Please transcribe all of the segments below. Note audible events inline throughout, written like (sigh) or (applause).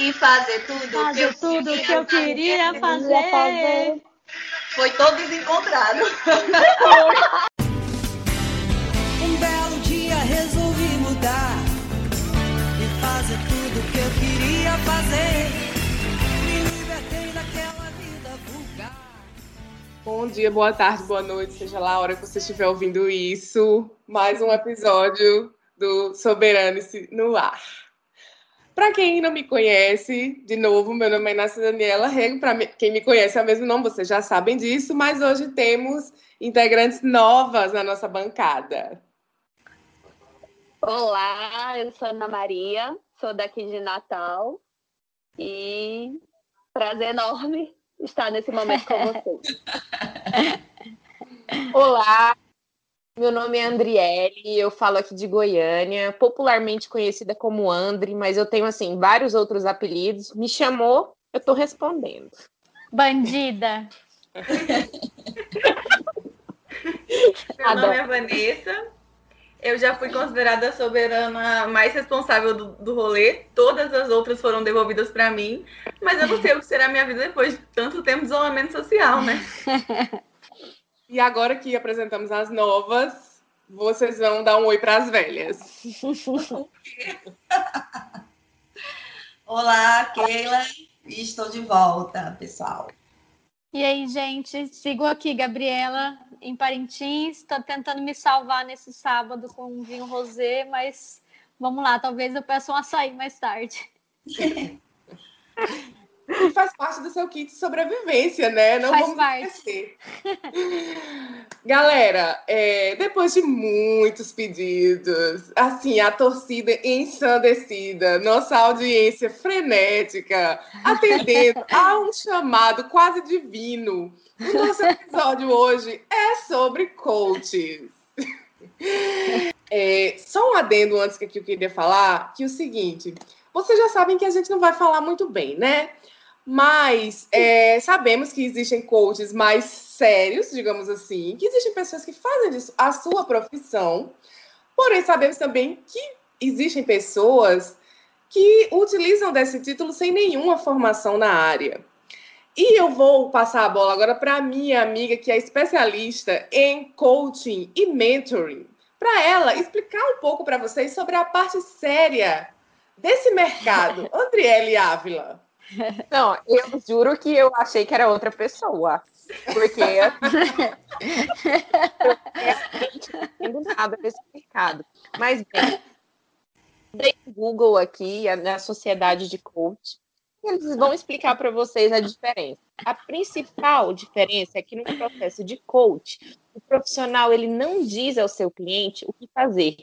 e fazer tudo fazer que eu tudo queria que eu queria fazer. fazer. Foi todos encontrados. (laughs) Um belo dia resolvi mudar e fazer tudo que eu queria fazer. Me libertei daquela vida vulgar. Bom dia, boa tarde, boa noite, seja lá a hora que você estiver ouvindo isso. Mais um episódio do Soberane-se no Ar. Para quem não me conhece, de novo, meu nome é Inácia Daniela Rego. Para quem me conhece é o mesmo nome, vocês já sabem disso, mas hoje temos integrantes novas na nossa bancada. Olá, eu sou Ana Maria, sou daqui de Natal e prazer enorme estar nesse momento com (laughs) vocês. Olá, meu nome é Andriele, eu falo aqui de Goiânia, popularmente conhecida como Andri, mas eu tenho assim vários outros apelidos. Me chamou, eu tô respondendo. Bandida. Meu nome é Vanessa. Eu já fui considerada a soberana mais responsável do, do rolê. Todas as outras foram devolvidas para mim. Mas eu não sei o que será a minha vida depois de tanto tempo de isolamento social, né? (laughs) E agora que apresentamos as novas, vocês vão dar um oi para as velhas. (laughs) Olá, Keila. Estou de volta, pessoal. E aí, gente, sigo aqui, Gabriela, em Parintins. Estou tentando me salvar nesse sábado com um vinho rosé, mas vamos lá, talvez eu peça um açaí mais tarde. (laughs) E faz parte do seu kit de sobrevivência, né? Não Faz vamos parte. esquecer. Galera, é, depois de muitos pedidos, assim, a torcida ensandecida, nossa audiência frenética, atendendo a um (laughs) chamado quase divino, o nosso episódio hoje é sobre coaches. (laughs) É, só um adendo antes que eu queria falar, que é o seguinte, vocês já sabem que a gente não vai falar muito bem, né? Mas é, sabemos que existem coaches mais sérios, digamos assim, que existem pessoas que fazem disso a sua profissão, porém sabemos também que existem pessoas que utilizam desse título sem nenhuma formação na área. E eu vou passar a bola agora para minha amiga, que é especialista em coaching e mentoring, para ela explicar um pouco para vocês sobre a parte séria desse mercado. (laughs) Andriele Ávila. Não, eu juro que eu achei que era outra pessoa. Porque eu (laughs) não entendo nada desse mercado. Mas bem, dei um Google aqui na sociedade de coach. E eles vão explicar para vocês a diferença. A principal diferença é que no processo de coach, o profissional ele não diz ao seu cliente o que fazer.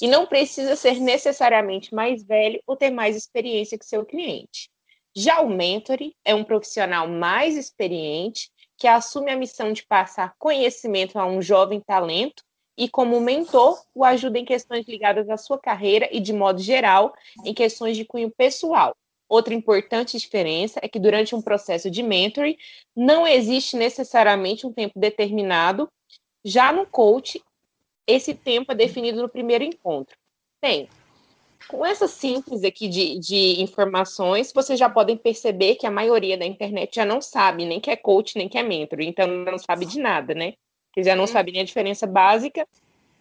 E não precisa ser necessariamente mais velho ou ter mais experiência que seu cliente. Já o mentor é um profissional mais experiente que assume a missão de passar conhecimento a um jovem talento e, como mentor, o ajuda em questões ligadas à sua carreira e, de modo geral, em questões de cunho pessoal. Outra importante diferença é que, durante um processo de mentoring, não existe necessariamente um tempo determinado. Já no coach, esse tempo é definido no primeiro encontro. Bem, com essa síntese aqui de, de informações, vocês já podem perceber que a maioria da internet já não sabe nem que é coach, nem que é mentor, então não sabe de nada, né? Que já não sabem nem a diferença básica,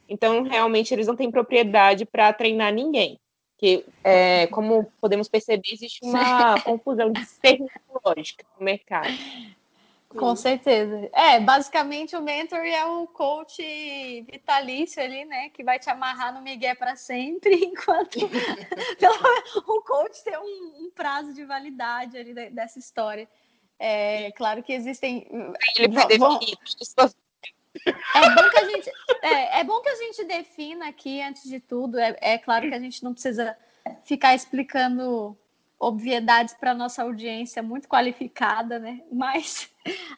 então realmente eles não têm propriedade para treinar ninguém. Que, é, como podemos perceber, existe uma confusão de (laughs) terminologia no mercado. Com certeza. É, basicamente o mentor é o coach vitalício ali, né? Que vai te amarrar no migué para sempre, (laughs) enquanto (laughs) pelo menos, o coach tem um, um prazo de validade ali de- dessa história. É claro que existem. Ele vai definir É bom que a gente, é, é bom que a gente defina aqui, antes de tudo. É, é claro que a gente não precisa ficar explicando obviedades para nossa audiência muito qualificada, né? Mas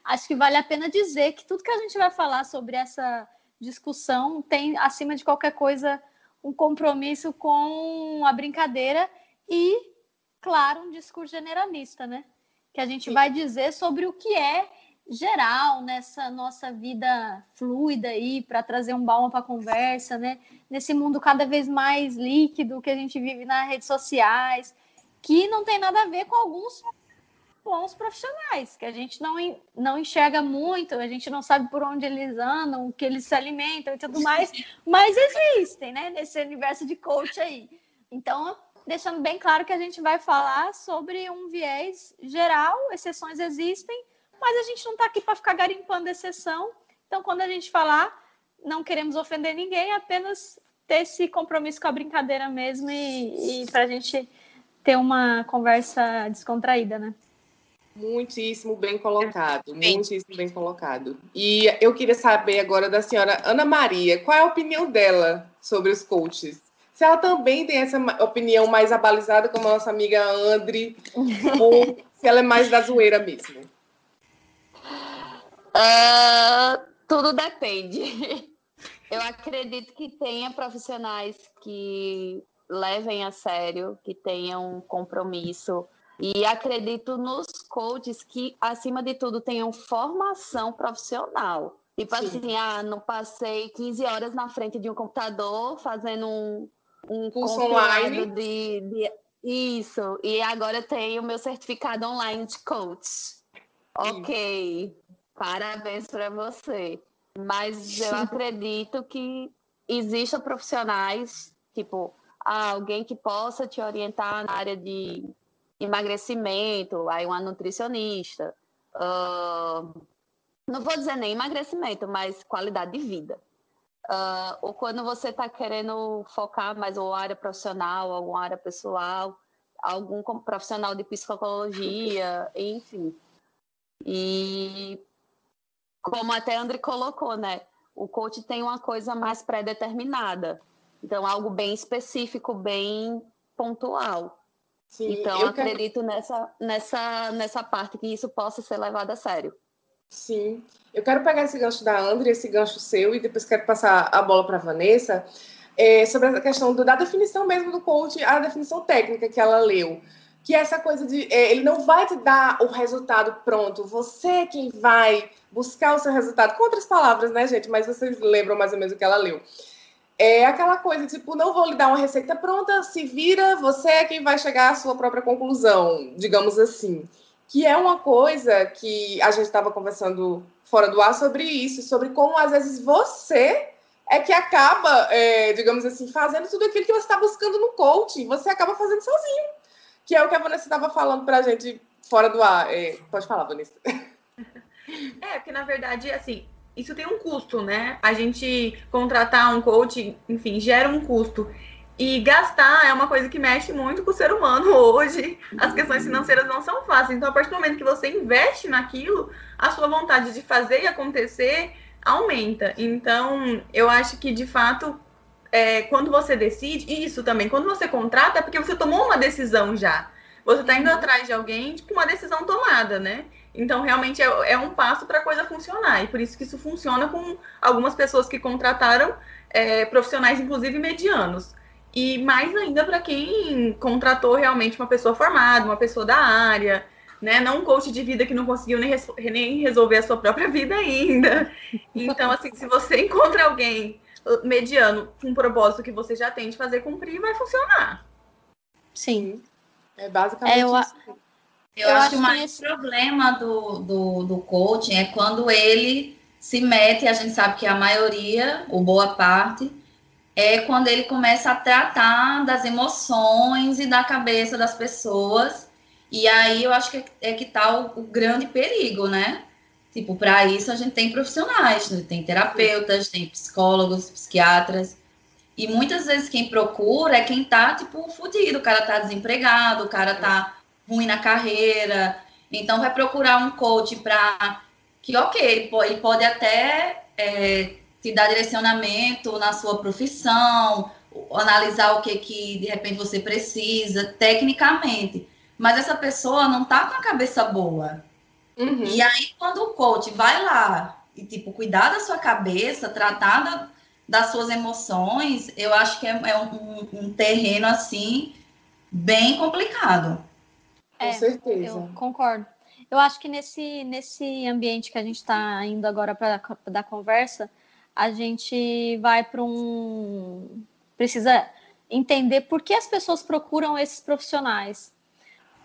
acho que vale a pena dizer que tudo que a gente vai falar sobre essa discussão tem, acima de qualquer coisa, um compromisso com a brincadeira e, claro, um discurso generalista, né? Que a gente vai dizer sobre o que é geral nessa nossa vida fluida aí para trazer um balma para a conversa, né? Nesse mundo cada vez mais líquido que a gente vive nas redes sociais, que não tem nada a ver com alguns bons profissionais, que a gente não, não enxerga muito, a gente não sabe por onde eles andam, o que eles se alimentam e tudo mais, (laughs) mas existem, né, nesse universo de coach aí. Então, deixando bem claro que a gente vai falar sobre um viés geral, exceções existem, mas a gente não está aqui para ficar garimpando exceção. Então, quando a gente falar, não queremos ofender ninguém, apenas ter esse compromisso com a brincadeira mesmo e, e para a gente ter uma conversa descontraída, né? Muitíssimo bem colocado, muitíssimo bem colocado. E eu queria saber agora da senhora Ana Maria, qual é a opinião dela sobre os coaches? Se ela também tem essa opinião mais abalizada como a nossa amiga Andre, (laughs) ou se ela é mais da zoeira mesmo? Uh, tudo depende. (laughs) Eu acredito que tenha profissionais que levem a sério, que tenham compromisso e acredito nos coaches que, acima de tudo, tenham formação profissional. Tipo Sim. assim, ah, não passei 15 horas na frente de um computador fazendo um, um curso online. De, de, Isso, e agora tenho meu certificado online de coach. Sim. Ok, parabéns para você. Mas eu acredito que existam profissionais, tipo, alguém que possa te orientar na área de emagrecimento, aí uma nutricionista. Uh, não vou dizer nem emagrecimento, mas qualidade de vida. Uh, ou quando você está querendo focar mais ou área profissional, alguma área pessoal, algum profissional de psicologia, enfim. E como até André colocou, né? O coach tem uma coisa mais pré-determinada. Então, algo bem específico, bem pontual. Sim, então, eu acredito quero... nessa, nessa, nessa parte que isso possa ser levado a sério. Sim, eu quero pegar esse gancho da André, esse gancho seu, e depois quero passar a bola para a Vanessa, é, sobre a questão do, da definição mesmo do coach, a definição técnica que ela leu. Que é essa coisa de é, ele não vai te dar o resultado pronto, você é quem vai buscar o seu resultado. Com outras palavras, né, gente? Mas vocês lembram mais ou menos o que ela leu. É aquela coisa, tipo, não vou lhe dar uma receita pronta, se vira, você é quem vai chegar à sua própria conclusão, digamos assim. Que é uma coisa que a gente estava conversando fora do ar sobre isso, sobre como às vezes você é que acaba, é, digamos assim, fazendo tudo aquilo que você está buscando no coaching, você acaba fazendo sozinho. Que é o que a Vanessa estava falando para a gente fora do ar. É, pode falar, Vanessa. (laughs) É, porque na verdade, assim, isso tem um custo, né? A gente contratar um coach, enfim, gera um custo. E gastar é uma coisa que mexe muito com o ser humano (laughs) hoje. As questões financeiras não são fáceis. Então, a partir do momento que você investe naquilo, a sua vontade de fazer e acontecer aumenta. Então, eu acho que, de fato, é, quando você decide, e isso também, quando você contrata, é porque você tomou uma decisão já. Você está indo atrás de alguém com uma decisão tomada, né? Então, realmente é, é um passo para a coisa funcionar. E por isso que isso funciona com algumas pessoas que contrataram é, profissionais, inclusive medianos. E mais ainda para quem contratou realmente uma pessoa formada, uma pessoa da área, né? Não um coach de vida que não conseguiu nem, nem resolver a sua própria (laughs) vida ainda. Então, assim, se você encontra alguém mediano com um propósito que você já tem de fazer cumprir, vai funcionar. Sim. É basicamente é, eu, isso. Eu, eu acho, que o maior esse... problema do, do, do coaching é quando ele se mete, a gente sabe que a maioria, ou boa parte, é quando ele começa a tratar das emoções e da cabeça das pessoas. E aí eu acho que é que tá o, o grande perigo, né? Tipo, para isso a gente tem profissionais, né? tem terapeutas, tem psicólogos, psiquiatras. E muitas vezes quem procura é quem tá, tipo, fudido. O cara tá desempregado, o cara tá ruim na carreira. Então, vai procurar um coach para que, ok, ele pode até é, te dar direcionamento na sua profissão, analisar o que, que de repente você precisa, tecnicamente. Mas essa pessoa não tá com a cabeça boa. Uhum. E aí, quando o coach vai lá e, tipo, cuidar da sua cabeça, tratar da, das suas emoções, eu acho que é, é um, um terreno, assim, bem complicado. Com é, certeza. Eu concordo. Eu acho que nesse, nesse ambiente que a gente está indo agora para da conversa, a gente vai para um. Precisa entender por que as pessoas procuram esses profissionais.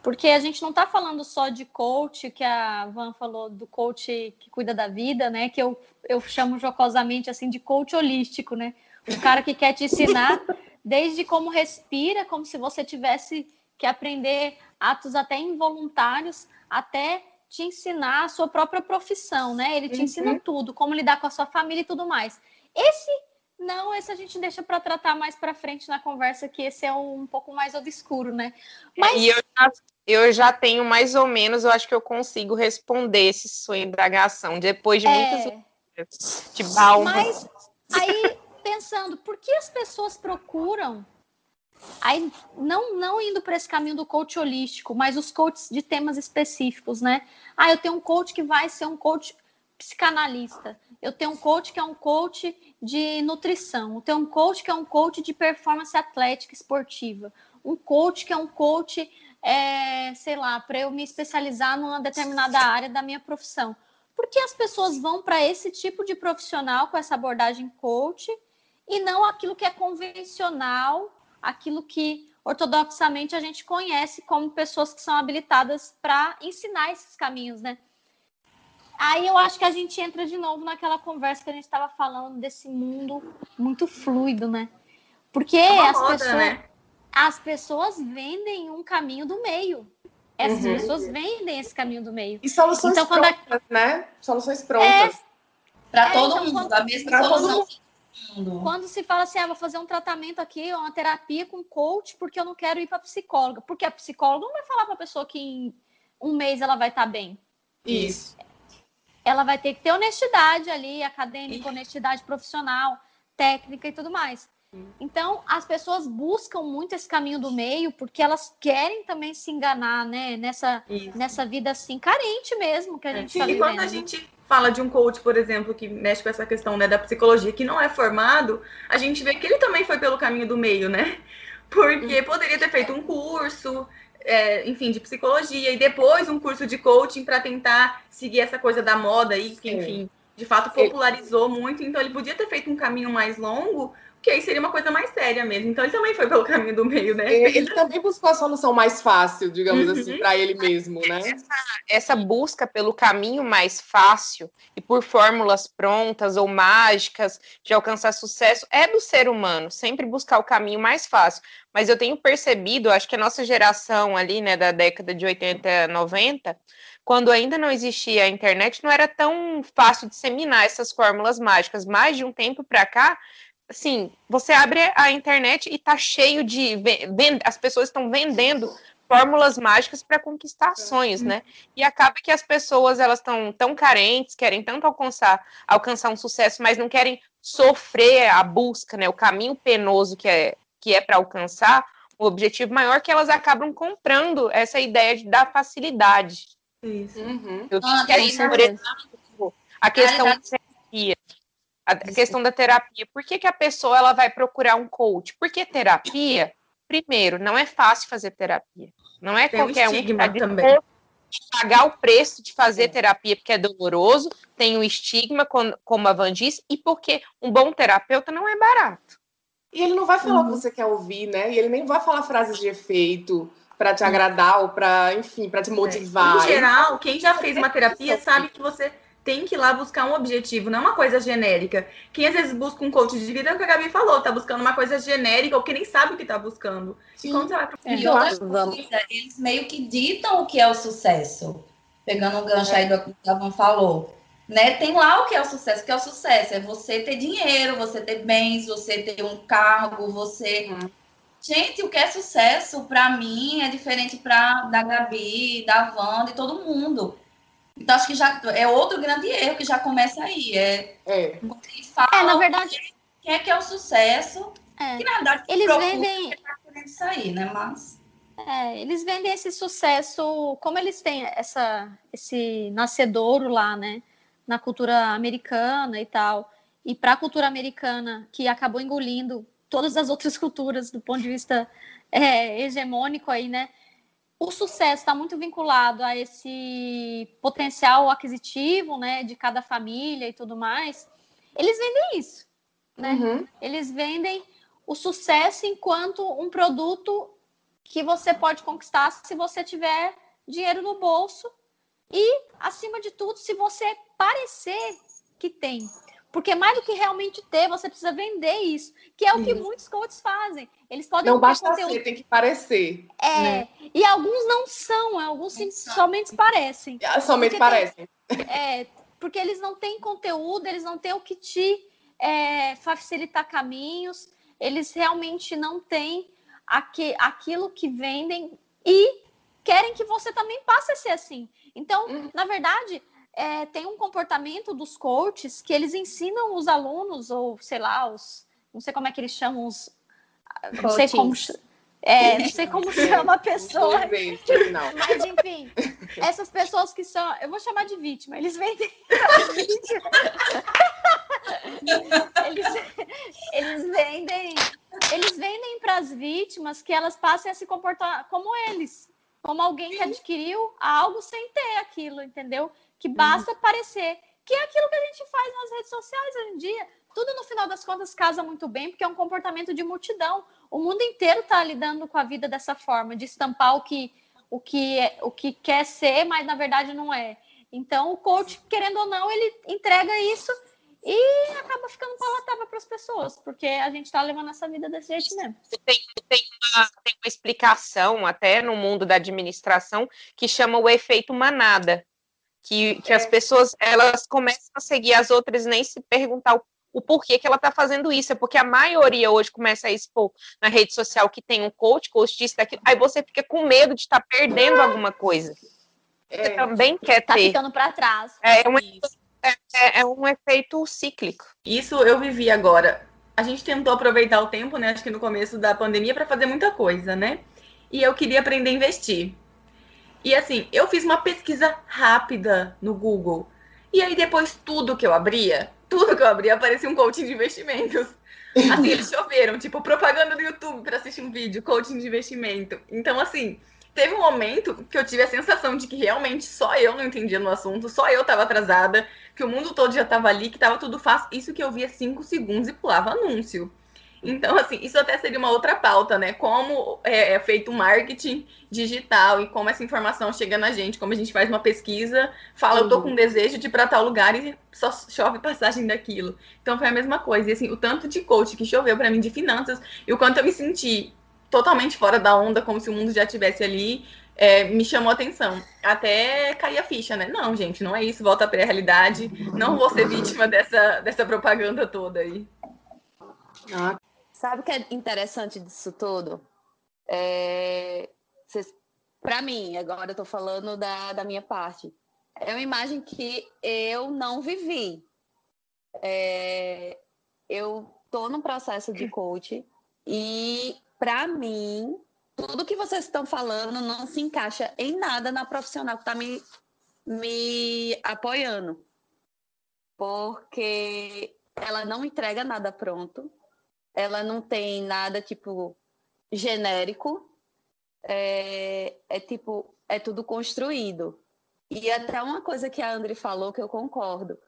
Porque a gente não está falando só de coach, que a Van falou do coach que cuida da vida, né? Que eu, eu chamo jocosamente assim de coach holístico, né? O cara que quer te ensinar desde como respira, como se você tivesse que aprender atos até involuntários, até te ensinar a sua própria profissão, né? Ele te uhum. ensina tudo, como lidar com a sua família e tudo mais. Esse não, esse a gente deixa para tratar mais para frente na conversa, que esse é um, pouco mais obscuro, né? Mas... E eu já, eu já tenho mais ou menos, eu acho que eu consigo responder esse sua indagação depois de é... muitas de balma. Mas aí, pensando, por que as pessoas procuram Aí, não, não indo para esse caminho do coach holístico, mas os coaches de temas específicos, né? Ah, eu tenho um coach que vai ser um coach psicanalista. Eu tenho um coach que é um coach de nutrição. Eu tenho um coach que é um coach de performance atlética esportiva. Um coach que é um coach, é, sei lá, para eu me especializar numa determinada área da minha profissão. Por que as pessoas vão para esse tipo de profissional com essa abordagem coach e não aquilo que é convencional aquilo que ortodoxamente a gente conhece como pessoas que são habilitadas para ensinar esses caminhos, né? Aí eu acho que a gente entra de novo naquela conversa que a gente estava falando desse mundo muito fluido, né? Porque é as, moda, pessoas, né? as pessoas vendem um caminho do meio. Essas uhum. pessoas vendem esse caminho do meio. E soluções então, prontas, a... né? Soluções prontas. É... Para é, todo então, mundo, quando... a mesma solução. Quando se fala assim, ah, vou fazer um tratamento aqui, uma terapia com coach, porque eu não quero ir para psicóloga. Porque a psicóloga não vai falar para a pessoa que em um mês ela vai estar tá bem. Isso. Ela vai ter que ter honestidade ali, acadêmica, honestidade profissional, técnica e tudo mais. Então, as pessoas buscam muito esse caminho do meio porque elas querem também se enganar, né? Nessa, nessa vida assim, carente mesmo que a gente está vivendo. E quando a gente fala de um coach, por exemplo, que mexe com essa questão né, da psicologia, que não é formado, a gente vê que ele também foi pelo caminho do meio, né? (laughs) Porque uhum. poderia ter feito um curso, é, enfim, de psicologia, e depois um curso de coaching para tentar seguir essa coisa da moda aí, que, enfim, de fato popularizou muito. Então, ele podia ter feito um caminho mais longo, que aí seria uma coisa mais séria mesmo. Então ele também foi pelo caminho do meio, né? Ele, ele também buscou a solução mais fácil, digamos uhum. assim, para ele mesmo, né? Essa, essa, busca pelo caminho mais fácil e por fórmulas prontas ou mágicas de alcançar sucesso é do ser humano, sempre buscar o caminho mais fácil. Mas eu tenho percebido, acho que a nossa geração ali, né, da década de 80, 90, quando ainda não existia a internet, não era tão fácil disseminar essas fórmulas mágicas. Mais de um tempo para cá, assim, você abre a internet e tá cheio de. As pessoas estão vendendo fórmulas mágicas para conquistar sonhos, né? E acaba que as pessoas elas estão tão carentes, querem tanto alcançar, alcançar um sucesso, mas não querem sofrer a busca, né? O caminho penoso que é que é para alcançar o objetivo maior que elas acabam comprando essa ideia de, da facilidade. Isso. Uhum. Eu ah, quero, por exemplo, a questão da terapia a questão da terapia. Por que, que a pessoa ela vai procurar um coach? Porque terapia, primeiro, não é fácil fazer terapia. Não é tem qualquer um, um que tá também. pagar o preço de fazer é. terapia porque é doloroso, tem um estigma, como a Van disse, e porque um bom terapeuta não é barato. E ele não vai falar uhum. o que você quer ouvir, né? E ele nem vai falar frases de efeito para te agradar ou para, enfim, para te motivar. Em geral, quem já fez uma terapia sabe que você tem que ir lá buscar um objetivo, não é uma coisa genérica. Quem às vezes busca um coach de vida, é o que a Gabi falou, tá buscando uma coisa genérica ou que nem sabe o que tá buscando. Sim. E, vai... é, e outra coisa, eles meio que ditam o que é o sucesso. Pegando um gancho aí do que a Van falou. Né? Tem lá o que é o sucesso, o que é o sucesso. É você ter dinheiro, você ter bens, você ter um cargo, você. Hum. Gente, o que é sucesso para mim é diferente para da Gabi, da Van, de todo mundo. Então, acho que já é outro grande erro que já começa aí. É, é. Fala é na verdade. Quem é que é o sucesso? É. Que, na verdade, eles vendem. Tá sair, né? Mas. É, eles vendem esse sucesso, como eles têm essa, esse nascedouro lá, né? Na cultura americana e tal. E para a cultura americana, que acabou engolindo todas as outras culturas do ponto de vista é, hegemônico aí, né? O sucesso está muito vinculado a esse potencial aquisitivo, né, de cada família e tudo mais. Eles vendem isso, né? Uhum. Eles vendem o sucesso enquanto um produto que você pode conquistar se você tiver dinheiro no bolso e, acima de tudo, se você parecer que tem. Porque mais do que realmente ter, você precisa vender isso, que é o que muitos coaches fazem. Eles podem não basta conteúdo... ser, tem que parecer. É, né? e alguns não são, alguns sim, somente parecem. Ah, somente parecem. Tem, (laughs) é, porque eles não têm conteúdo, eles não têm o que te é, facilitar caminhos, eles realmente não têm aqui, aquilo que vendem e querem que você também passe a ser assim. Então, uhum. na verdade, é, tem um comportamento dos coaches que eles ensinam os alunos, ou sei lá, os, não sei como é que eles chamam, os, não sei como, é, (laughs) não sei como chama a pessoa. (laughs) Mas, enfim, essas pessoas que são. Eu vou chamar de vítima, eles vendem (laughs) eles, eles vendem. Eles vendem para as vítimas que elas passem a se comportar como eles, como alguém que adquiriu algo sem ter aquilo, entendeu? Que basta aparecer, que é aquilo que a gente faz nas redes sociais hoje em dia. Tudo no final das contas casa muito bem, porque é um comportamento de multidão. O mundo inteiro está lidando com a vida dessa forma, de estampar o que, o que, é, o que quer ser, mas na verdade não é. Então, o coach, querendo ou não, ele entrega isso e acaba ficando palatável para as pessoas, porque a gente está levando essa vida desse jeito mesmo. Tem, tem, uma, tem uma explicação, até no mundo da administração, que chama o efeito manada que, que é. as pessoas elas começam a seguir as outras nem se perguntar o, o porquê que ela está fazendo isso, é porque a maioria hoje começa a expor na rede social que tem um coach, coach disso, daquilo, aí você fica com medo de estar tá perdendo alguma coisa. Você é. também quer tá ter. Tá ficando para trás. É, um, é, é, é um efeito cíclico. Isso eu vivi agora. A gente tentou aproveitar o tempo, né? Acho que no começo da pandemia, para fazer muita coisa, né? E eu queria aprender a investir. E assim, eu fiz uma pesquisa rápida no Google. E aí depois tudo que eu abria, tudo que eu abria aparecia um coaching de investimentos. (laughs) Assim, eles choveram, tipo, propaganda do YouTube para assistir um vídeo, coaching de investimento. Então, assim, teve um momento que eu tive a sensação de que realmente só eu não entendia no assunto, só eu tava atrasada, que o mundo todo já tava ali, que tava tudo fácil. Isso que eu via cinco segundos e pulava anúncio. Então, assim, isso até seria uma outra pauta, né? Como é, é feito o marketing digital e como essa informação chega na gente, como a gente faz uma pesquisa, fala, uhum. eu tô com desejo de ir para tal lugar e só chove passagem daquilo. Então foi a mesma coisa. E assim, o tanto de coach que choveu para mim de finanças e o quanto eu me senti totalmente fora da onda, como se o mundo já estivesse ali, é, me chamou a atenção. Até cair a ficha, né? Não, gente, não é isso, volta para a realidade. Não vou ser vítima dessa, dessa propaganda toda aí. Ah, Sabe o que é interessante disso tudo? É, para mim, agora eu tô falando da, da minha parte. É uma imagem que eu não vivi. É, eu tô num processo de coach e, para mim, tudo que vocês estão falando não se encaixa em nada na profissional que está me, me apoiando. Porque ela não entrega nada pronto ela não tem nada tipo genérico, é, é tipo, é tudo construído. E até uma coisa que a Andri falou que eu concordo.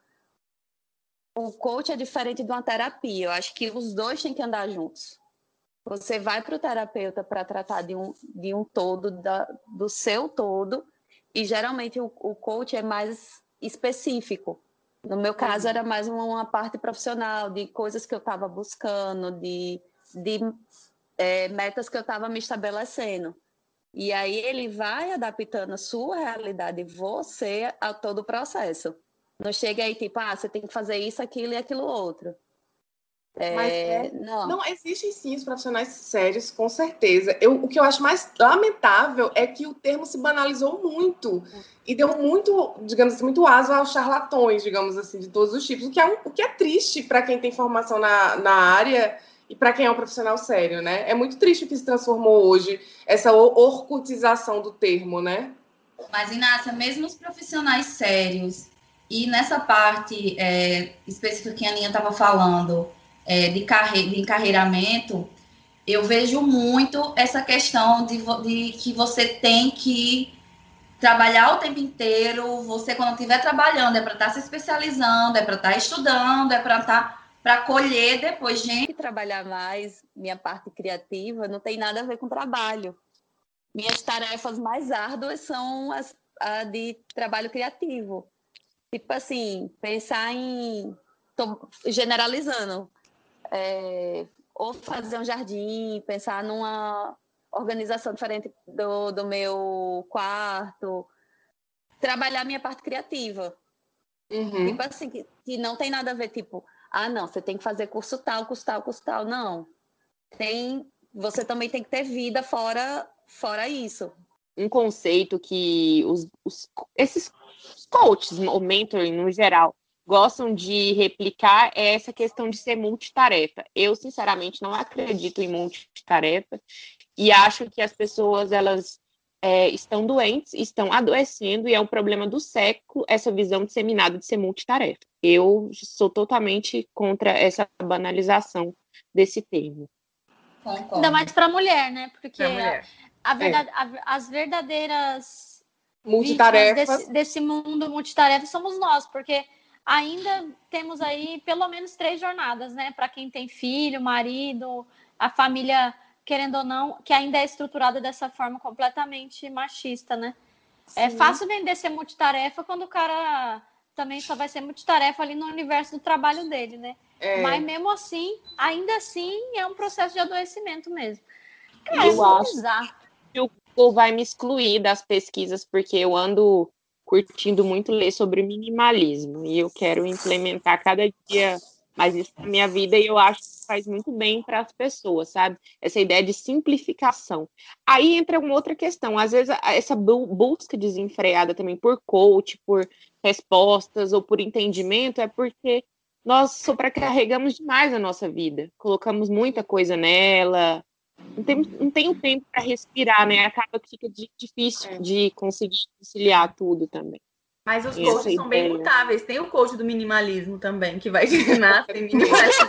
O coach é diferente de uma terapia. Eu acho que os dois têm que andar juntos. Você vai para o terapeuta para tratar de um, de um todo, da, do seu todo, e geralmente o, o coach é mais específico. No meu caso, era mais uma, parte profissional, de coisas que eu estava buscando, de, de é, metas que eu estava me estabelecendo. E aí ele vai adaptando a sua realidade, você, a todo o processo. Não chega aí tipo, ah, você tem que fazer isso, aquilo e aquilo outro. É, Mas é, não. não, existem sim os profissionais sérios, com certeza. Eu, o que eu acho mais lamentável é que o termo se banalizou muito e deu muito, digamos assim, muito aso aos charlatões, digamos assim, de todos os tipos, o que é, um, o que é triste para quem tem formação na, na área e para quem é um profissional sério, né? É muito triste o que se transformou hoje, essa orcutização do termo, né? Mas, Inácia, mesmo os profissionais sérios, e nessa parte é, específica que a Aninha estava falando, é, de, carre de encarreiramento, eu vejo muito essa questão de, de, que você tem que trabalhar o tempo inteiro. Você, quando estiver trabalhando, é para estar tá se especializando, é para estar tá estudando, é para estar tá, para colher depois, gente. Trabalhar mais, minha parte criativa, não tem nada a ver com trabalho. minhas tarefas mais árduas são as a de trabalho criativo. Tipo assim, pensar em. Tô generalizando. É, ou fazer um jardim, pensar numa organização diferente do, do meu quarto, trabalhar minha parte criativa. Uhum. Tipo assim, que, que não tem nada a ver, tipo, ah, não, você tem que fazer curso tal, curso tal, curso tal. Não. Tem, você também tem que ter vida fora, fora isso. Um conceito que os, os esses coaches, ou mentoring no geral, gostam de replicar é essa questão de ser multitarefa. Eu, sinceramente, não acredito em multitarefa e acho que as pessoas, elas é, estão doentes, estão adoecendo e é um problema do século essa visão disseminada de ser multitarefa. Eu sou totalmente contra essa banalização desse termo. Concordo. Ainda mais para a mulher, né? Porque mulher. A, a verdade, é. a, as verdadeiras multitarefas desse, desse mundo multitarefa somos nós, porque ainda temos aí pelo menos três jornadas, né? Para quem tem filho, marido, a família querendo ou não, que ainda é estruturada dessa forma completamente machista, né? É Sim. É fácil vender ser multitarefa quando o cara também só vai ser multitarefa ali no universo do trabalho dele, né? É. Mas mesmo assim, ainda assim, é um processo de adoecimento mesmo. Cara, eu é acho que o Google vai me excluir das pesquisas, porque eu ando curtindo muito ler sobre minimalismo e eu quero implementar cada dia mais isso na minha vida e eu acho que faz muito bem para as pessoas, sabe? Essa ideia de simplificação. Aí entra uma outra questão, às vezes essa busca desenfreada também por coach, por respostas ou por entendimento é porque nós sobrecarregamos demais a nossa vida, colocamos muita coisa nela, não tem, não tem o tempo para respirar, né? Acaba que fica difícil é. de conseguir conciliar tudo também. Mas os coaches são bem mutáveis. Tem o coach do minimalismo também, que vai (laughs) te ensinar a ser (laughs) minimalista.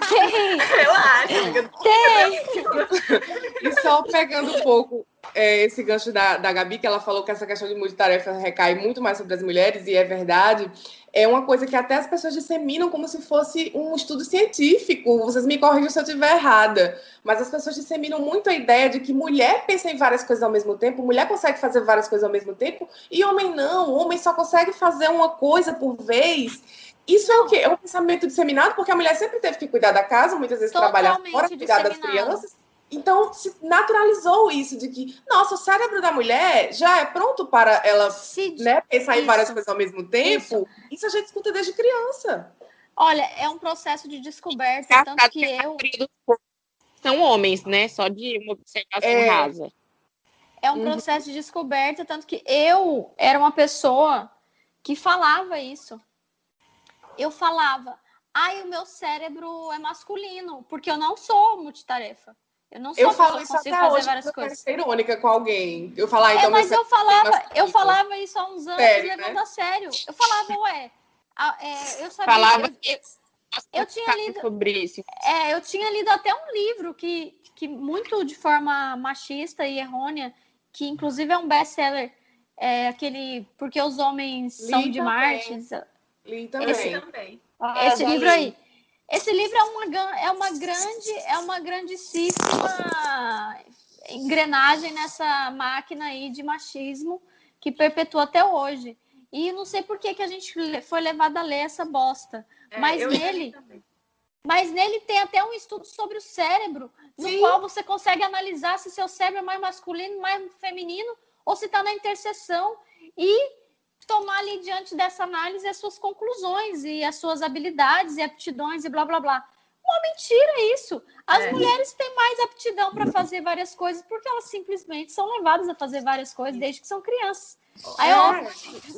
Relaxa. Tem. E só pegando um pouco é, esse gancho da, da Gabi, que ela falou que essa questão de multitarefa recai muito mais sobre as mulheres, e é verdade é uma coisa que até as pessoas disseminam como se fosse um estudo científico. Vocês me corrigem se eu estiver errada, mas as pessoas disseminam muito a ideia de que mulher pensa em várias coisas ao mesmo tempo, mulher consegue fazer várias coisas ao mesmo tempo, e homem não, homem só consegue fazer uma coisa por vez. Isso é o quê? É um pensamento disseminado, porque a mulher sempre teve que cuidar da casa, muitas vezes trabalhar fora, cuidar das crianças. Então, se naturalizou isso de que, nossa, o cérebro da mulher já é pronto para ela né, pensar isso. em várias coisas ao mesmo tempo. Isso. isso. a gente escuta desde criança. Olha, é um processo de descoberta, é, tanto que eu... São homens, né? Só de uma observação é... rasa. É um uhum. processo de descoberta, tanto que eu era uma pessoa que falava isso. Eu falava, ai, o meu cérebro é masculino, porque eu não sou multitarefa. Eu não sou eu falo isso até fazer hoje, várias coisas. ser irônica com alguém. Eu falar, ah, então, é, mas eu falava, eu falava isso há uns anos sério, levando né? a sério. Eu falava, ué, é, eu sabia. Falava eu, eu tinha lido sobre isso. É, eu tinha lido até um livro que, que muito de forma machista e errônea, que inclusive é um best-seller, é aquele porque os homens Li são de Marte. Li também. Esse, também. Ah, esse livro aí. Esse livro é uma, é uma grande, é uma grandíssima engrenagem nessa máquina aí de machismo que perpetua até hoje. E não sei por que, que a gente foi levado a ler essa bosta. É, mas nele. Mas nele tem até um estudo sobre o cérebro, no Sim. qual você consegue analisar se seu cérebro é mais masculino, mais feminino, ou se está na interseção. E tomar ali diante dessa análise as suas conclusões e as suas habilidades e aptidões e blá blá blá. Uma mentira isso. As é. mulheres têm mais aptidão para fazer várias coisas porque elas simplesmente são levadas a fazer várias coisas desde que são crianças. Aí, é, ó,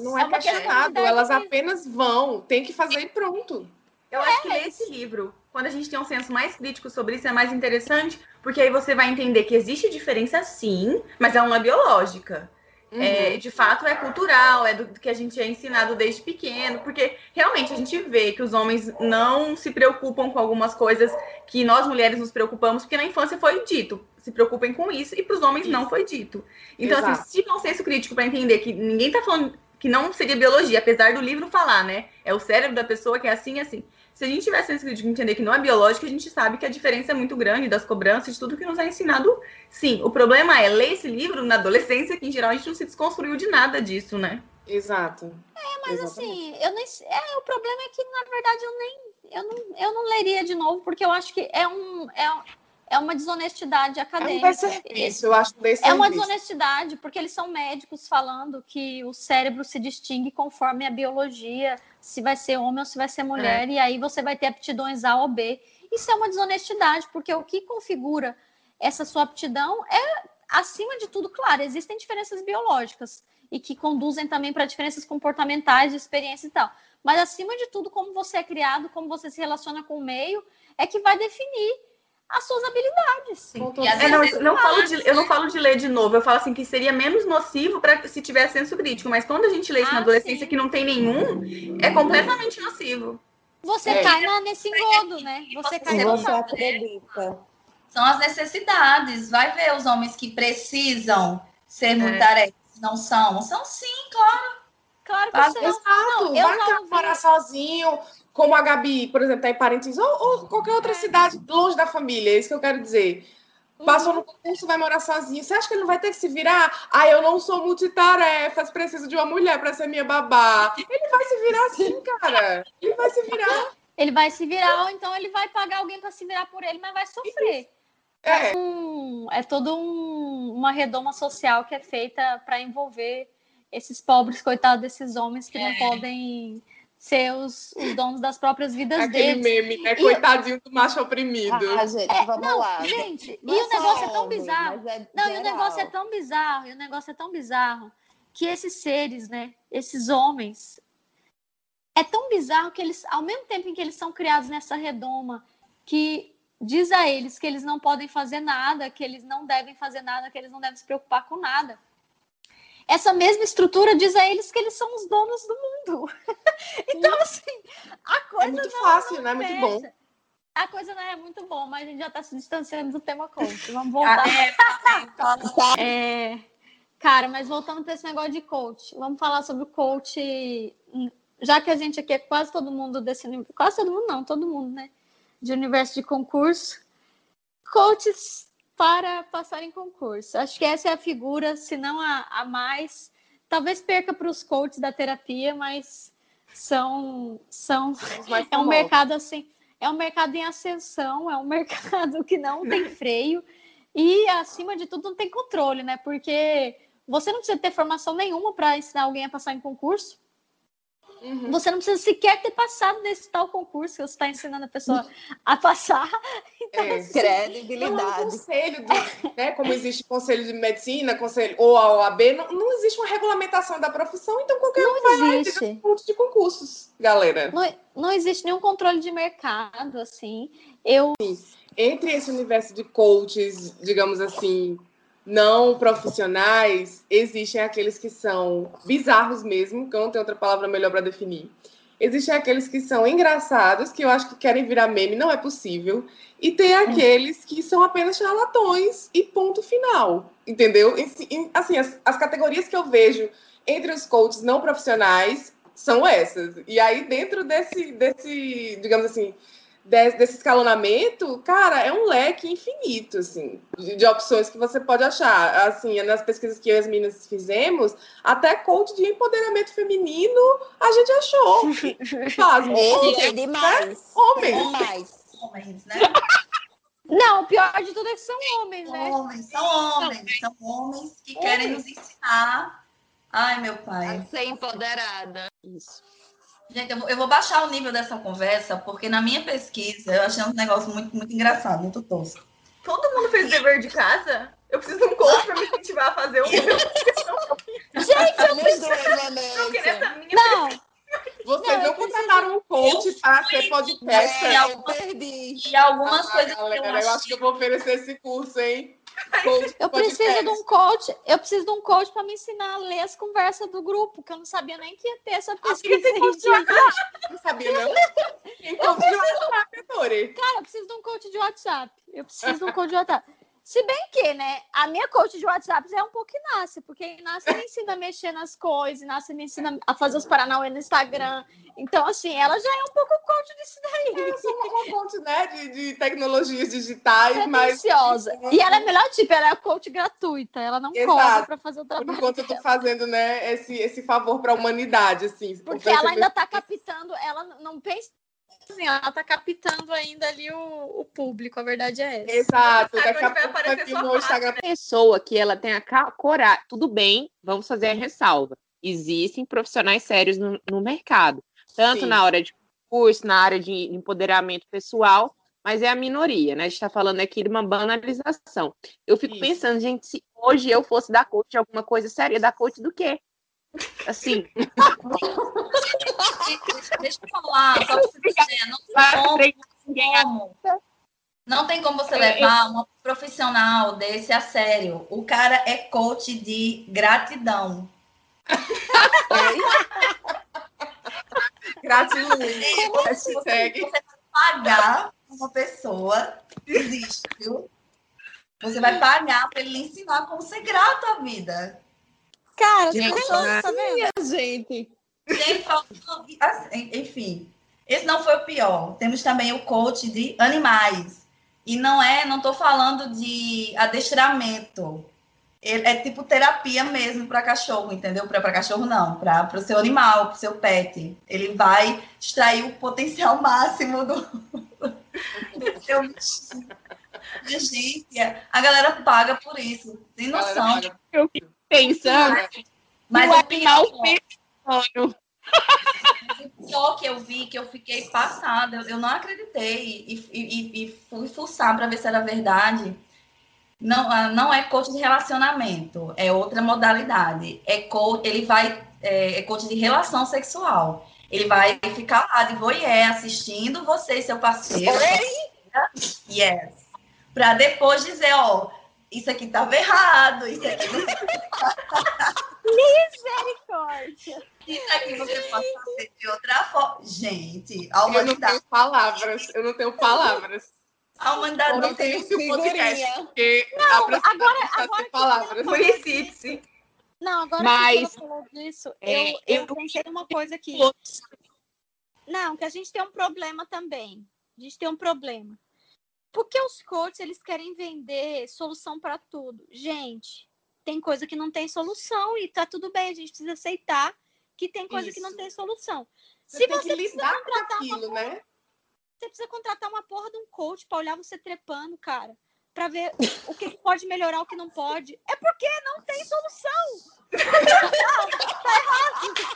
não é, é questionado, elas apenas vão, tem que fazer e pronto. Eu acho que ler esse livro, quando a gente tem um senso mais crítico sobre isso, é mais interessante, porque aí você vai entender que existe diferença sim, mas é uma biológica. É, uhum. É, de fato, é cultural, é do que a gente é ensinado desde pequeno, porque realmente a gente vê que os homens não se preocupam com algumas coisas que nós mulheres nos preocupamos, porque na infância foi dito, se preocupem com isso, e para os homens isso. não foi dito. Então, assim, Exato. assim, se tiver um senso crítico para entender que ninguém está falando que não seria biologia, apesar do livro falar, né? É o cérebro da pessoa que é assim, assim. Se a gente senso crítico entender que não é biológico, a gente sabe que a diferença é muito grande das cobranças, de tudo que nos é ensinado. Sim, o problema é ler esse livro na adolescência, que em geral a gente não se desconstruiu de nada disso, né? Exato. É, mas assim, eu nem. É, o problema é que, na verdade, eu nem. Eu não, eu não leria de novo, porque eu acho que é um. É, é uma desonestidade acadêmica. É um eu acho É uma desonestidade, porque eles são médicos falando que o cérebro se distingue conforme a biologia, se vai ser homem ou se vai ser mulher, é. e aí você vai ter aptidões A ou B. Isso é uma desonestidade, porque o que configura essa sua aptidão é, acima de tudo, claro, existem diferenças biológicas e que conduzem também para diferenças comportamentais, de experiência e tal. Mas, acima de tudo, como você é criado, como você se relaciona com o meio, é que vai definir as suas habilidades. Sim. É, não, não falo de, eu não falo de ler de novo, eu falo assim que seria menos nocivo para se tiver senso crítico, mas quando a gente lê isso ah, na adolescência sim. que não tem nenhum, é completamente nocivo. Você é. cai na, nesse engodo, né? Você cai você acredita. São as necessidades. Vai ver os homens que precisam ser é. não são. São sim, claro. Claro que são. Exato, não, vai morar sozinho, como a Gabi, por exemplo, está em Parintins, ou, ou, qualquer outra é. cidade longe da família, é isso que eu quero dizer. Passou uhum. no concurso, vai morar sozinho. Você acha que ele não vai ter que se virar? Ah, eu não sou multitarefas, preciso de uma mulher para ser minha babá. Ele vai se virar assim, (laughs) cara. Ele vai se virar. Ele vai se virar, ou então ele vai pagar alguém para se virar por ele, mas vai sofrer. É, é, um, é toda um, uma redoma social que é feita para envolver esses pobres, coitados desses homens que é. não podem ser os, os donos das próprias vidas Aquele deles. Aquele meme, né? Coitadinho do macho oprimido. Ah, gente, é, vamos não, lá. Gente, não e o negócio é tão bizarro. É não, e o negócio é tão bizarro, e o negócio é tão bizarro que esses seres, né? Esses homens, é tão bizarro que eles, ao mesmo tempo em que eles são criados nessa redoma, que diz a eles que eles não podem fazer nada, que eles não devem fazer nada, que eles não devem se preocupar com nada essa mesma estrutura diz a eles que eles são os donos do mundo. (laughs) então, assim, a coisa. É muito não, fácil, não né? Muito bom. A coisa não é muito bom, mas a gente já está se distanciando do tema coach. Vamos voltar. Ah, é, (laughs) é, cara, mas voltando para esse negócio de coach, vamos falar sobre o coach. Já que a gente aqui é quase todo mundo desse quase todo mundo não, todo mundo, né? De universo de concurso. Coaches para passar em concurso. Acho que essa é a figura, se não a, a mais. Talvez perca para os coaches da terapia, mas são são é um mercado assim, é um mercado em ascensão, é um (laughs) mercado que não tem (laughs) freio e acima de tudo não tem controle, né? Porque você não precisa ter formação nenhuma para ensinar alguém a passar em concurso. Uhum. Você não precisa sequer ter passado nesse tal concurso que você está ensinando a pessoa a passar. (laughs) Então, é. assim, Credibilidade. Não, conselho, do, (laughs) né, como existe conselho de medicina, conselho ou a OAB, não, não existe uma regulamentação da profissão, então qualquer não um vai existe. lá e de concursos, galera. Não, não existe nenhum controle de mercado, assim. Eu... Entre esse universo de coaches, digamos assim, não profissionais, existem aqueles que são bizarros mesmo, que eu não tenho outra palavra melhor para definir. Existem aqueles que são engraçados, que eu acho que querem virar meme, não é possível. E tem aqueles que são apenas charlatões e ponto final, entendeu? Assim, as, as categorias que eu vejo entre os coaches não profissionais são essas. E aí, dentro desse, desse digamos assim, desse escalonamento, cara, é um leque infinito, assim, de, de, opções que você pode achar. Assim, nas pesquisas que eu e as meninas fizemos, até coach de empoderamento feminino a gente achou. (laughs) Faz, homens, é demais. Né? Homens. Demais. Homens, né? Não, o pior de tudo é que são homens, né? Homens, são homens, são homens que homens. querem nos ensinar. Ai, meu pai. A ser empoderada. Isso. Gente, eu vou, eu vou, baixar o nível dessa conversa, porque na minha pesquisa eu achei um negócio muito, muito engraçado, muito tosco. Todo mundo fez dever de casa? Eu preciso de um coach para me incentivar a fazer o meu. Gente, eu preciso. Não. Vocês não, não contrataram um coach para ser podcast. E algumas, e algumas ah, coisas galera, que eu, eu acho que eu vou oferecer esse curso, hein? Eu preciso de um coach, eu preciso de um coach para me ensinar a ler as conversas do grupo, que eu não sabia nem que ia ter essa pesquisa. Ah, não sabia, não? Coach de WhatsApp, Cara, eu preciso de um coach de WhatsApp. Eu preciso de um coach de WhatsApp. Se bem que, né, a minha coach de WhatsApp é um pouco Inácia, porque Inácia me ensina a mexer nas coisas, Inácia me ensina a fazer os Paranauê no Instagram. Então, assim, ela já é um pouco coach disso daí. Eu sou uma coach, né, de, de tecnologias digitais, mas... E ela é melhor tipo, ela é coach gratuita, ela não Exato. cobra para fazer o trabalho Enquanto eu tô fazendo, né, esse, esse favor para a humanidade, assim. Porque ela ainda tá captando, ela não pensa assim, ela tá captando ainda ali o, o público, a verdade é essa. Exato, daqui a vai pouco aqui sua no Instagram. pessoa que ela tenha ca- coragem, tudo bem, vamos fazer a ressalva. Existem profissionais sérios no, no mercado, tanto Sim. na hora de curso, na área de empoderamento pessoal, mas é a minoria, né? A gente está falando aqui de uma banalização. Eu fico Isso. pensando, gente, se hoje eu fosse dar coach de alguma coisa séria, dar coach do quê? Assim, (laughs) (laughs) Deixa eu falar, só pra você dizer, não tem como. Não tem como você levar uma profissional desse a sério. O cara é coach de gratidão. (laughs) Gratiluz. Você, você pagar uma pessoa, existe, viu? Você vai pagar para ele ensinar como ser grato à vida. Cara, as Gente, tá vendo? gente. Assim, enfim, esse não foi o pior. Temos também o coach de animais. E não é, não tô falando de adestramento. Ele- É tipo terapia mesmo para cachorro, entendeu? Para cachorro não, para o seu animal, para o seu pet. Ele vai extrair o potencial (laughs) máximo do, do seu bichinho. Gente, a galera paga por isso. Tem noção. Eu fico pensando, Mas o o animal pior, pensando. O pior que eu vi, que eu fiquei passada, eu, não acreditei e, e- e- fui fuçar para ver se era verdade. Não, ah, não é coach de relacionamento, é outra modalidade. É coach, ele vai, é, é coach de relação sexual. Ele vai ficar lá de voyeur assistindo você e seu parceiro. parceira. Yes. Para depois dizer, ó, isso aqui tava errado, isso aqui não (laughs) Misericórdia. Isso aqui você pode fazer de outra forma. Gente, a Eu não humanidade, tenho palavras, eu não tenho palavras. a humanidade não não tem esse podcast, porque a agora- agora que palavras. Solicite-se. Não, agora Mas, que você falou disso, é, eu, eu eu- pensei numa coisa aqui. Não, que a gente tem um problema também. A gente tem um problema. Porque os coaches, eles querem vender solução para tudo. Gente, tem coisa que não tem solução e tá tudo bem, a gente precisa aceitar que tem coisa que não Isso. tem solução. Você Se tem você que precisa lidar com contratar uma aquilo, né? você precisa contratar uma porra de um coach pra olhar você trepando, cara. Pra ver o que que pode melhorar, o que não pode. É porque não tem solução. Não, tá errado.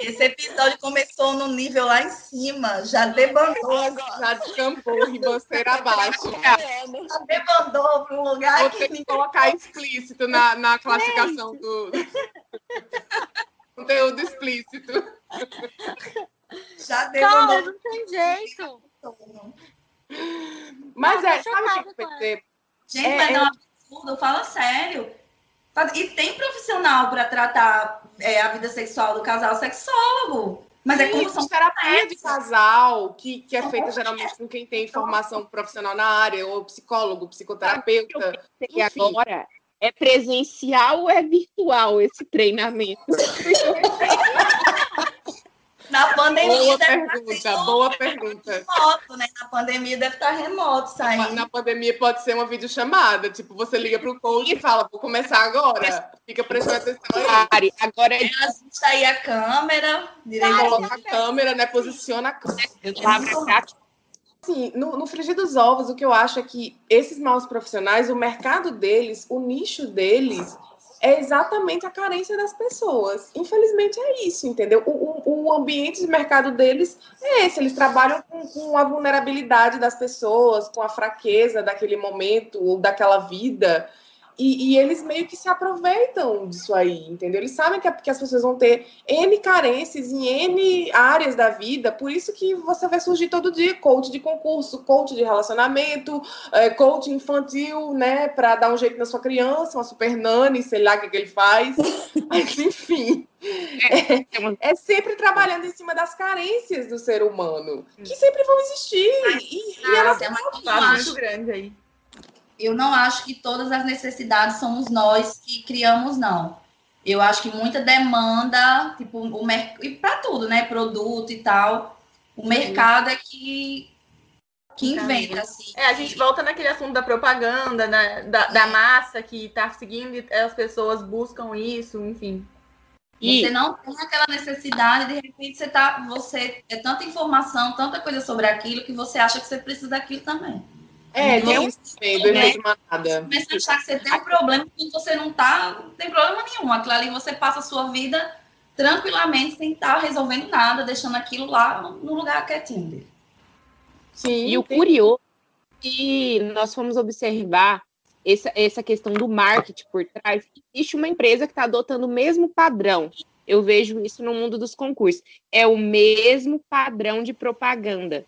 Esse episódio começou no nível lá em cima, já debandou, Já descampou, ribanceira abaixo. já debandou para um lugar Vou que ter que colocar explícito na, na classificação do. (laughs) Conteúdo explícito. já Cara, debandou. não tem jeito. Mas Não, é, sabe o que eu percebo? Gente, É, mas é- é um absurdo, fala sério. E tem profissional para tratar é, a vida sexual do casal, sexólogo. Mas é como são terapia de casal, que, que é feita geralmente com quem tem formação profissional na área, ou psicólogo, psicoterapeuta. E Enfim. agora, é presencial ou é virtual esse treinamento? (laughs) Na pandemia Boa deve pergunta, boa pergunta. remoto, né? Na pandemia deve estar remoto saindo. Na pandemia pode ser uma videochamada, tipo, você liga pro coach e fala, vou começar agora. Fica prestando atenção aí. Agora é Ajusta aí a câmera, direito. Coloca a câmera, né? Posiciona a câmera. Assim, no, no frigir dos ovos, o que eu acho é que esses maus profissionais, o mercado deles, o nicho deles, é exatamente a carência das pessoas. Infelizmente é isso, entendeu? O, o, o ambiente de mercado deles é esse. Eles trabalham com, com a vulnerabilidade das pessoas, com a fraqueza daquele momento ou daquela vida. E, e, eles meio que se aproveitam disso aí, entendeu? Eles sabem que, que, as pessoas vão ter N carências em N áreas da vida, por isso que você vai surgir todo dia coach de concurso, coach de relacionamento, é, coach infantil, né, para dar um jeito na sua criança, uma super nani, sei lá o que, que ele faz. (laughs) Mas, enfim. É, é, sempre trabalhando em cima das carências do ser humano, que sempre vão existir. Mas, e, e elas é uma muito grande aí eu não acho que todas as necessidades somos nós que criamos, não. Eu acho que muita demanda, tipo, o mercado, e para tudo, né? Produto e tal. O mercado é que, que inventa, assim. É, a gente volta naquele assunto da propaganda, né? da, da massa que está seguindo e as pessoas buscam isso, enfim. E... Você não tem aquela necessidade, de repente você tá. Você é tanta informação, tanta coisa sobre aquilo que você acha que você precisa daquilo também. É, tem um medo, né? de manada. Começa a achar que você tem um problema quando você não tá, não tem problema nenhum. Aquilo ali você passa a sua vida tranquilamente, sem estar tá resolvendo nada, deixando aquilo lá no lugar quietinho dele. Sim, e o curioso é que nós fomos observar essa, essa questão do marketing por trás. Existe uma empresa que está adotando o mesmo padrão. Eu vejo isso no mundo dos concursos. É o mesmo padrão de propaganda.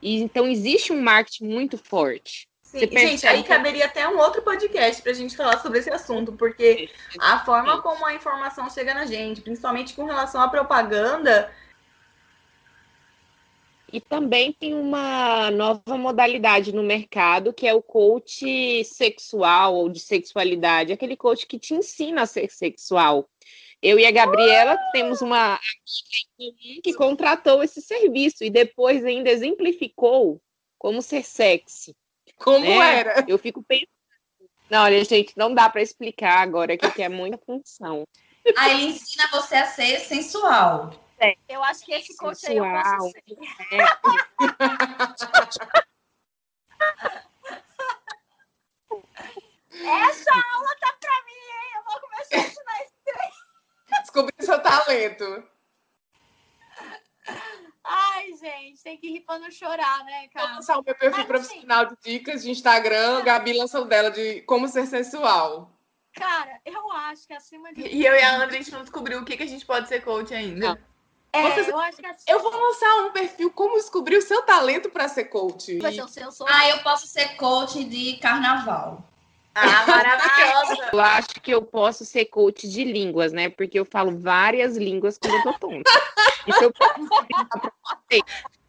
E, então existe um marketing muito forte. Sim, gente, aí caberia até um outro podcast para a gente falar sobre esse assunto, porque a forma como a informação chega na gente, principalmente com relação à propaganda. E também tem uma nova modalidade no mercado, que é o coach sexual ou de sexualidade, aquele coach que te ensina a ser sexual. Eu e a Gabriela temos uma que contratou esse serviço e depois ainda exemplificou como ser sexy. Como né? era? Eu fico pensando. Não, olha, gente, não dá para explicar agora que é muita função. Aí ele ensina você a ser sensual. É. Eu acho que esse coach aí eu posso ser. É. (laughs) Essa aula tá pra mim, hein? Eu vou começar a ensinar esse trem. Descobri seu talento. Ai, gente, tem que rir pra não chorar, né, cara? Vou lançar o meu perfil Mas, profissional assim, de dicas de Instagram. (laughs) Gabi lançou dela de como ser sensual. Cara, eu acho que acima de. E eu e a Andra, a gente não descobriu o que, que a gente pode ser coach ainda. É, Você... eu acho que assim... Eu vou lançar um perfil como descobrir o seu talento para ser coach. Vai ser o seu Ah, eu posso ser coach de carnaval. Ah, maravilhosa! Eu acho que eu posso ser coach de línguas, né? Porque eu falo várias línguas quando eu tô tonta. Isso eu posso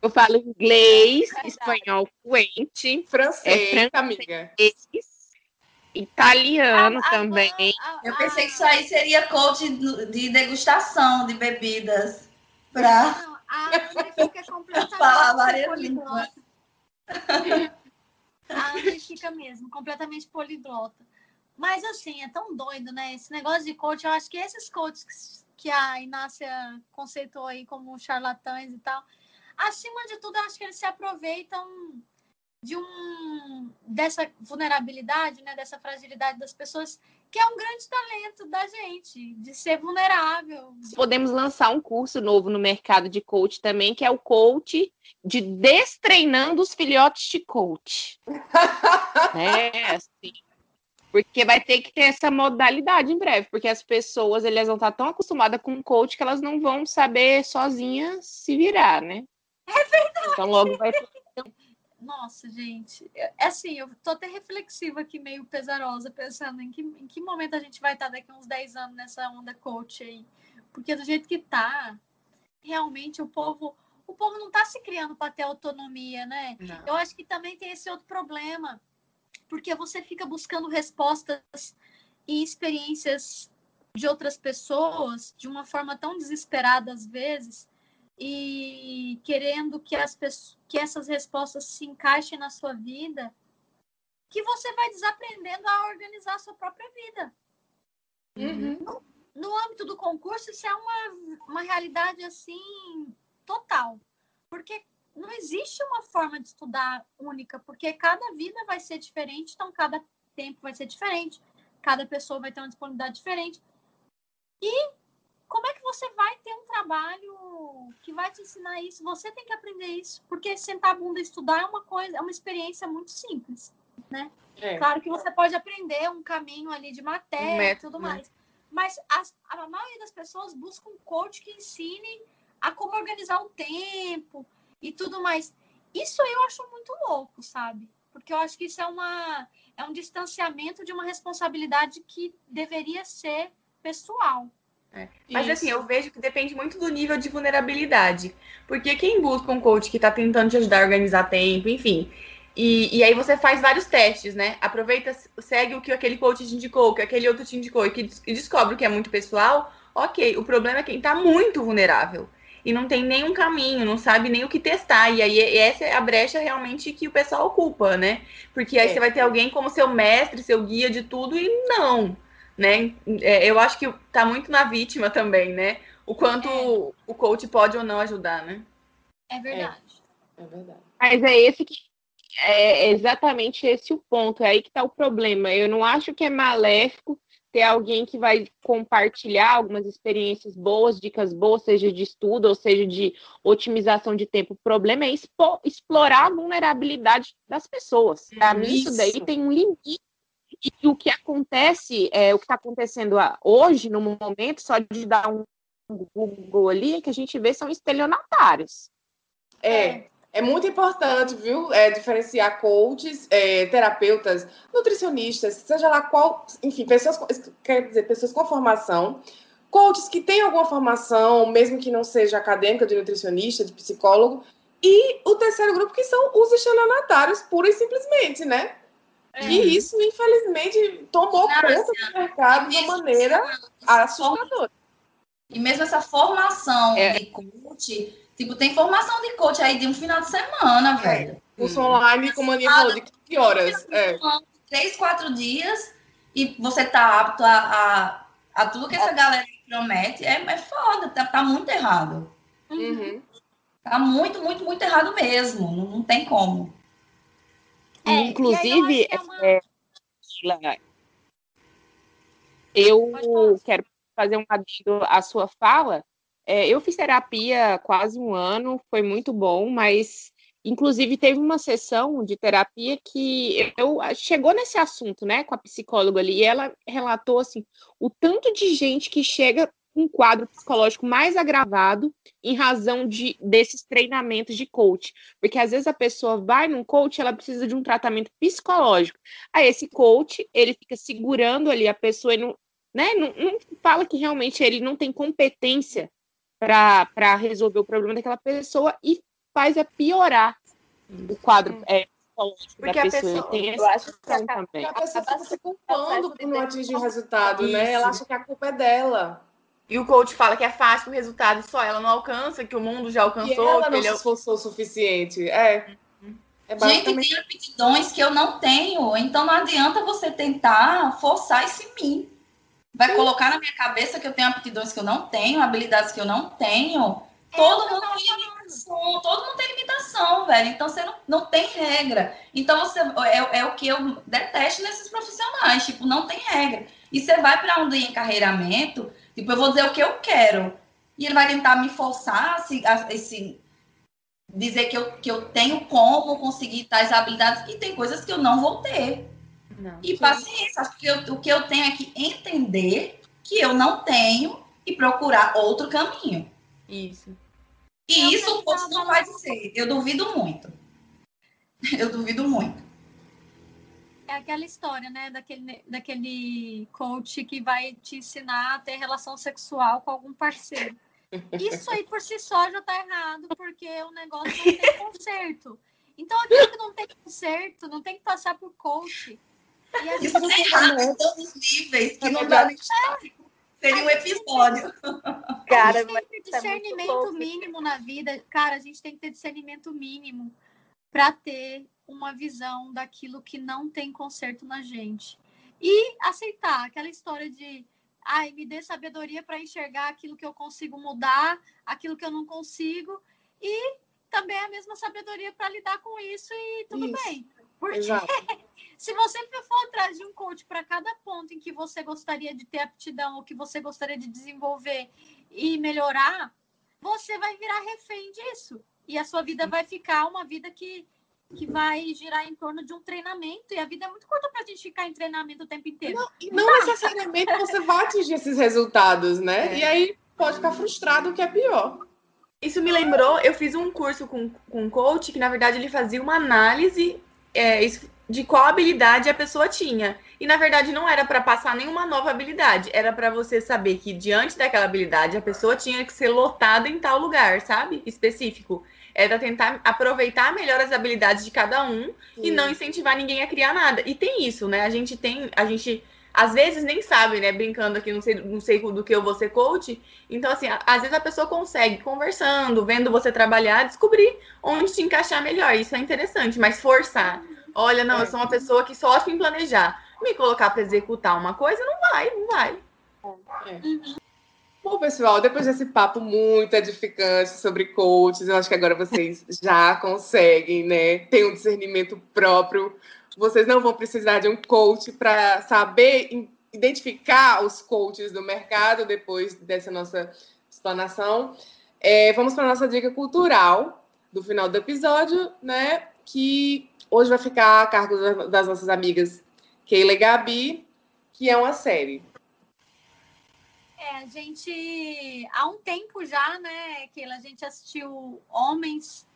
Eu falo inglês, é espanhol fluente, francês, é, francês amiga. Italiano ah, também. Ah, eu pensei que isso aí seria coach de degustação de bebidas. Pra... Não, a Ana fica (laughs) completamente falar várias línguas. (laughs) A fica mesmo, completamente poliglota. Mas assim, é tão doido, né? Esse negócio de coach, eu acho que esses coaches que a Inácia conceitou aí como charlatães e tal, acima de tudo, eu acho que eles se aproveitam de um dessa vulnerabilidade, né, dessa fragilidade das pessoas, que é um grande talento da gente, de ser vulnerável. Podemos lançar um curso novo no mercado de coach também, que é o coach de destreinando os filhotes de coach. (laughs) é, assim. Porque vai ter que ter essa modalidade em breve, porque as pessoas elas vão estar tão acostumadas com o coach que elas não vão saber sozinhas se virar, né? É verdade. Então logo vai ter nossa, gente, é, é assim, eu tô até reflexiva aqui, meio pesarosa, pensando em que, em que momento a gente vai estar daqui uns 10 anos nessa onda coach aí. Porque do jeito que tá, realmente o povo, o povo não tá se criando para ter autonomia, né? Não. Eu acho que também tem esse outro problema, porque você fica buscando respostas e experiências de outras pessoas de uma forma tão desesperada às vezes, e querendo que, as pessoas, que essas respostas se encaixem na sua vida, que você vai desaprendendo a organizar a sua própria vida. Uhum. No, no, âmbito do concurso, isso é uma, uma realidade assim total. Porque não existe uma forma de estudar única, porque cada vida vai ser diferente, então cada tempo vai ser diferente, cada pessoa vai ter uma disponibilidade diferente. E como é que você vai ter um trabalho que vai te ensinar isso? Você tem que aprender isso, porque sentar a bunda e estudar é uma coisa, é uma experiência muito simples. né? É. Claro que você pode aprender um caminho ali de matéria e tudo né? mais. Mas as, a maioria das pessoas busca um coach que ensine a como organizar o tempo e tudo mais. Isso eu acho muito louco, sabe? Porque eu acho que isso é, uma, é um distanciamento de uma responsabilidade que deveria ser pessoal. É. Mas Isso. assim, eu vejo que depende muito do nível de vulnerabilidade. Porque quem busca um coach que está tentando te ajudar a organizar tempo, enfim. E, e aí você faz vários testes, né? Aproveita, segue o que aquele coach te indicou, o que aquele outro te indicou, e que e descobre o que é muito pessoal, ok. O problema é quem está muito vulnerável e não tem nenhum caminho, não sabe nem o que testar. E aí essa é a brecha realmente que o pessoal ocupa, né? Porque aí é. você vai ter alguém como seu mestre, seu guia de tudo, e não né? É, eu acho que tá muito na vítima também, né? O quanto é. o coach pode ou não ajudar, né? É verdade. É, é verdade. Mas é esse que é exatamente esse o ponto, é aí que tá o problema. Eu não acho que é maléfico ter alguém que vai compartilhar algumas experiências boas, dicas boas, seja de estudo ou seja de otimização de tempo. O problema é explorar a vulnerabilidade das pessoas. Para mim, isso daí tem um limite e o que acontece, é, o que está acontecendo hoje, no momento, só de dar um Google ali, é que a gente vê são estelionatários. É, é muito importante, viu? É, diferenciar coaches, é, terapeutas, nutricionistas, seja lá qual, enfim, pessoas, quer dizer, pessoas com formação, coaches que têm alguma formação, mesmo que não seja acadêmica, de nutricionista, de psicólogo, e o terceiro grupo que são os estelionatários, pura e simplesmente, né? É. E isso, infelizmente, tomou Não, conta assim, do mercado de uma maneira assustadora. E mesmo essa formação é. de coach, tipo, tem formação de coach aí de um final de semana, é. velho. Curso hum. online, como a Aninha falou, de que horas? É. Três, quatro dias, e você tá apto a, a, a tudo que essa galera promete. É, é foda, tá, tá muito errado. Uhum. Tá muito, muito, muito errado mesmo. Não, não tem como. É, Inclusive, que é uma... é, eu quero fazer um adendo à sua fala. É, eu fiz terapia quase um ano, foi muito bom, mas inclusive teve uma sessão de terapia que eu chegou nesse assunto, né, com a psicóloga ali, e ela relatou assim o tanto de gente que chega um quadro psicológico mais agravado em razão de, desses treinamentos de coach. Porque às vezes a pessoa vai num coach, ela precisa de um tratamento psicológico. Aí esse coach, ele fica segurando ali a pessoa e não, né, não, não fala que realmente ele não tem competência para resolver o problema daquela pessoa e faz é piorar o quadro é, porque da a pessoa. pessoa tem eu acho que a, também. a pessoa fica se culpando por não atingir o resultado, né? Ela acha que a culpa é dela. E o coach fala que é fácil o resultado só ela não alcança, que o mundo já alcançou. E ela não ele... se esforçou o suficiente. É. é basicamente... Gente, tem aptidões que eu não tenho, então não adianta você tentar forçar isso em mim. Vai Sim. colocar na minha cabeça que eu tenho aptidões que eu não tenho, habilidades que eu não tenho. É, todo mundo tem limitação, todo mundo tem limitação, velho. Então você não, não tem regra. Então você é, é o que eu detesto nesses profissionais, tipo, não tem regra. E você vai para um encarreiramento, Tipo, eu vou dizer o que eu quero. E ele vai tentar me forçar a, esse, dizer que eu, que eu tenho como conseguir tais habilidades e tem coisas que eu não vou ter. Não, e paciência, acho que eu, o que eu tenho é que entender que eu não tenho e procurar outro caminho. Isso. E eu isso o curso não vai ser. Eu duvido muito. (laughs) Eu duvido muito é aquela história, né, daquele, daquele coach que vai te ensinar a ter relação sexual com algum parceiro. Isso aí por si só já tá errado, porque o negócio não tem conserto. Então, aquilo que não tem conserto, não tem que passar por coach. E a gente Isso é errado em todos os níveis, que não dá nem Seria um episódio. Cara, a gente tem que ter é discernimento é mínimo na vida. Cara, a gente tem que ter discernimento mínimo para ter uma visão daquilo que não tem conserto na gente. E aceitar aquela história de ai, me dê sabedoria para enxergar aquilo que eu consigo mudar, aquilo que eu não consigo, e também a mesma sabedoria para lidar com isso e tudo isso. bem. Porque (laughs) se você for atrás de um coach para cada ponto em que você gostaria de ter aptidão ou que você gostaria de desenvolver e melhorar, você vai virar refém disso. E a sua vida vai ficar uma vida que que vai girar em torno de um treinamento. E a vida é muito curta para a gente ficar em treinamento o tempo inteiro. Não, não necessariamente você vai atingir esses resultados, né? É. E aí pode ficar frustrado, o que é pior. Isso me lembrou, eu fiz um curso com, com um coach que, na verdade, ele fazia uma análise é, de qual habilidade a pessoa tinha. E, na verdade, não era para passar nenhuma nova habilidade, era para você saber que, diante daquela habilidade, a pessoa tinha que ser lotada em tal lugar, sabe? Específico. Era tentar aproveitar melhor as habilidades de cada um Sim. e não incentivar ninguém a criar nada. E tem isso, né? A gente tem, a gente às vezes nem sabe, né? Brincando aqui, não sei, não sei do que eu vou ser coach. Então, assim, às vezes a pessoa consegue, conversando, vendo você trabalhar, descobrir onde te encaixar melhor. Isso é interessante, mas forçar. Olha, não, eu sou uma pessoa que só acho em planejar. Me colocar para executar uma coisa, não vai, não vai. É. Bom, pessoal, depois desse papo muito edificante sobre coaches, eu acho que agora vocês já conseguem, né? Ter um discernimento próprio vocês não vão precisar de um coach para saber identificar os coaches do mercado depois dessa nossa explanação. É, vamos para a nossa dica cultural do final do episódio, né? Que hoje vai ficar a cargo das nossas amigas Keila e Gabi, que é uma série. É, a gente há um tempo já, né, Keila, a gente assistiu Homens,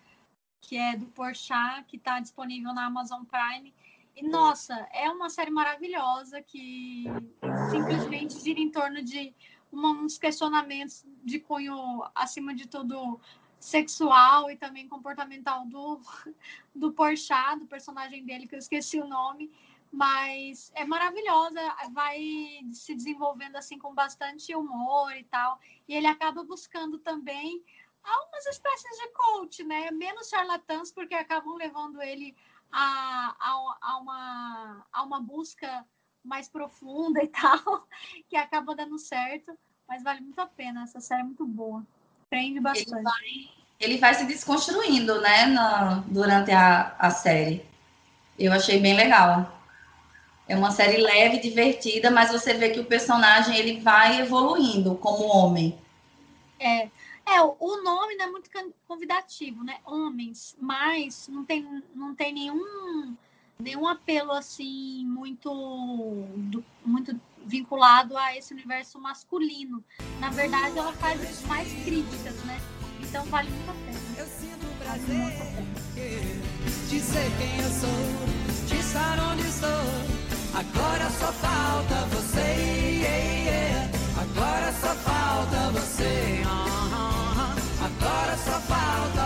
que é do Porchat, que está disponível na Amazon Prime. E, nossa, é uma série maravilhosa que simplesmente gira em torno de uma, uns questionamentos de cunho, acima de tudo, sexual e também comportamental do, do Porchat, do personagem dele, que eu esqueci o nome, mas é maravilhosa, vai se desenvolvendo assim com bastante humor e tal, e ele acaba buscando também algumas espécies de coach, né? Menos charlatãs, porque acabam levando ele a, a, a, uma, a uma busca mais profunda e (laughs) tal, que acaba dando certo, mas vale muito a pena. Essa série é muito boa, prende bastante. Ele vai, ele vai se desconstruindo, né, na, durante a, a série. Eu achei bem legal. É uma série leve, divertida, mas você vê que o personagem ele vai evoluindo como homem. É, é, o nome não é muito convidativo, né? Homens, mas não tem, não tem nenhum, nenhum apelo assim muito, muito vinculado a esse universo masculino. Na verdade, ela faz mais críticas, né? Então vale muito a pena. Eu sinto prazer de ser quem eu sou, de estar onde estou. Agora só falta você. Agora só falta você. Uh-huh. Agora só falta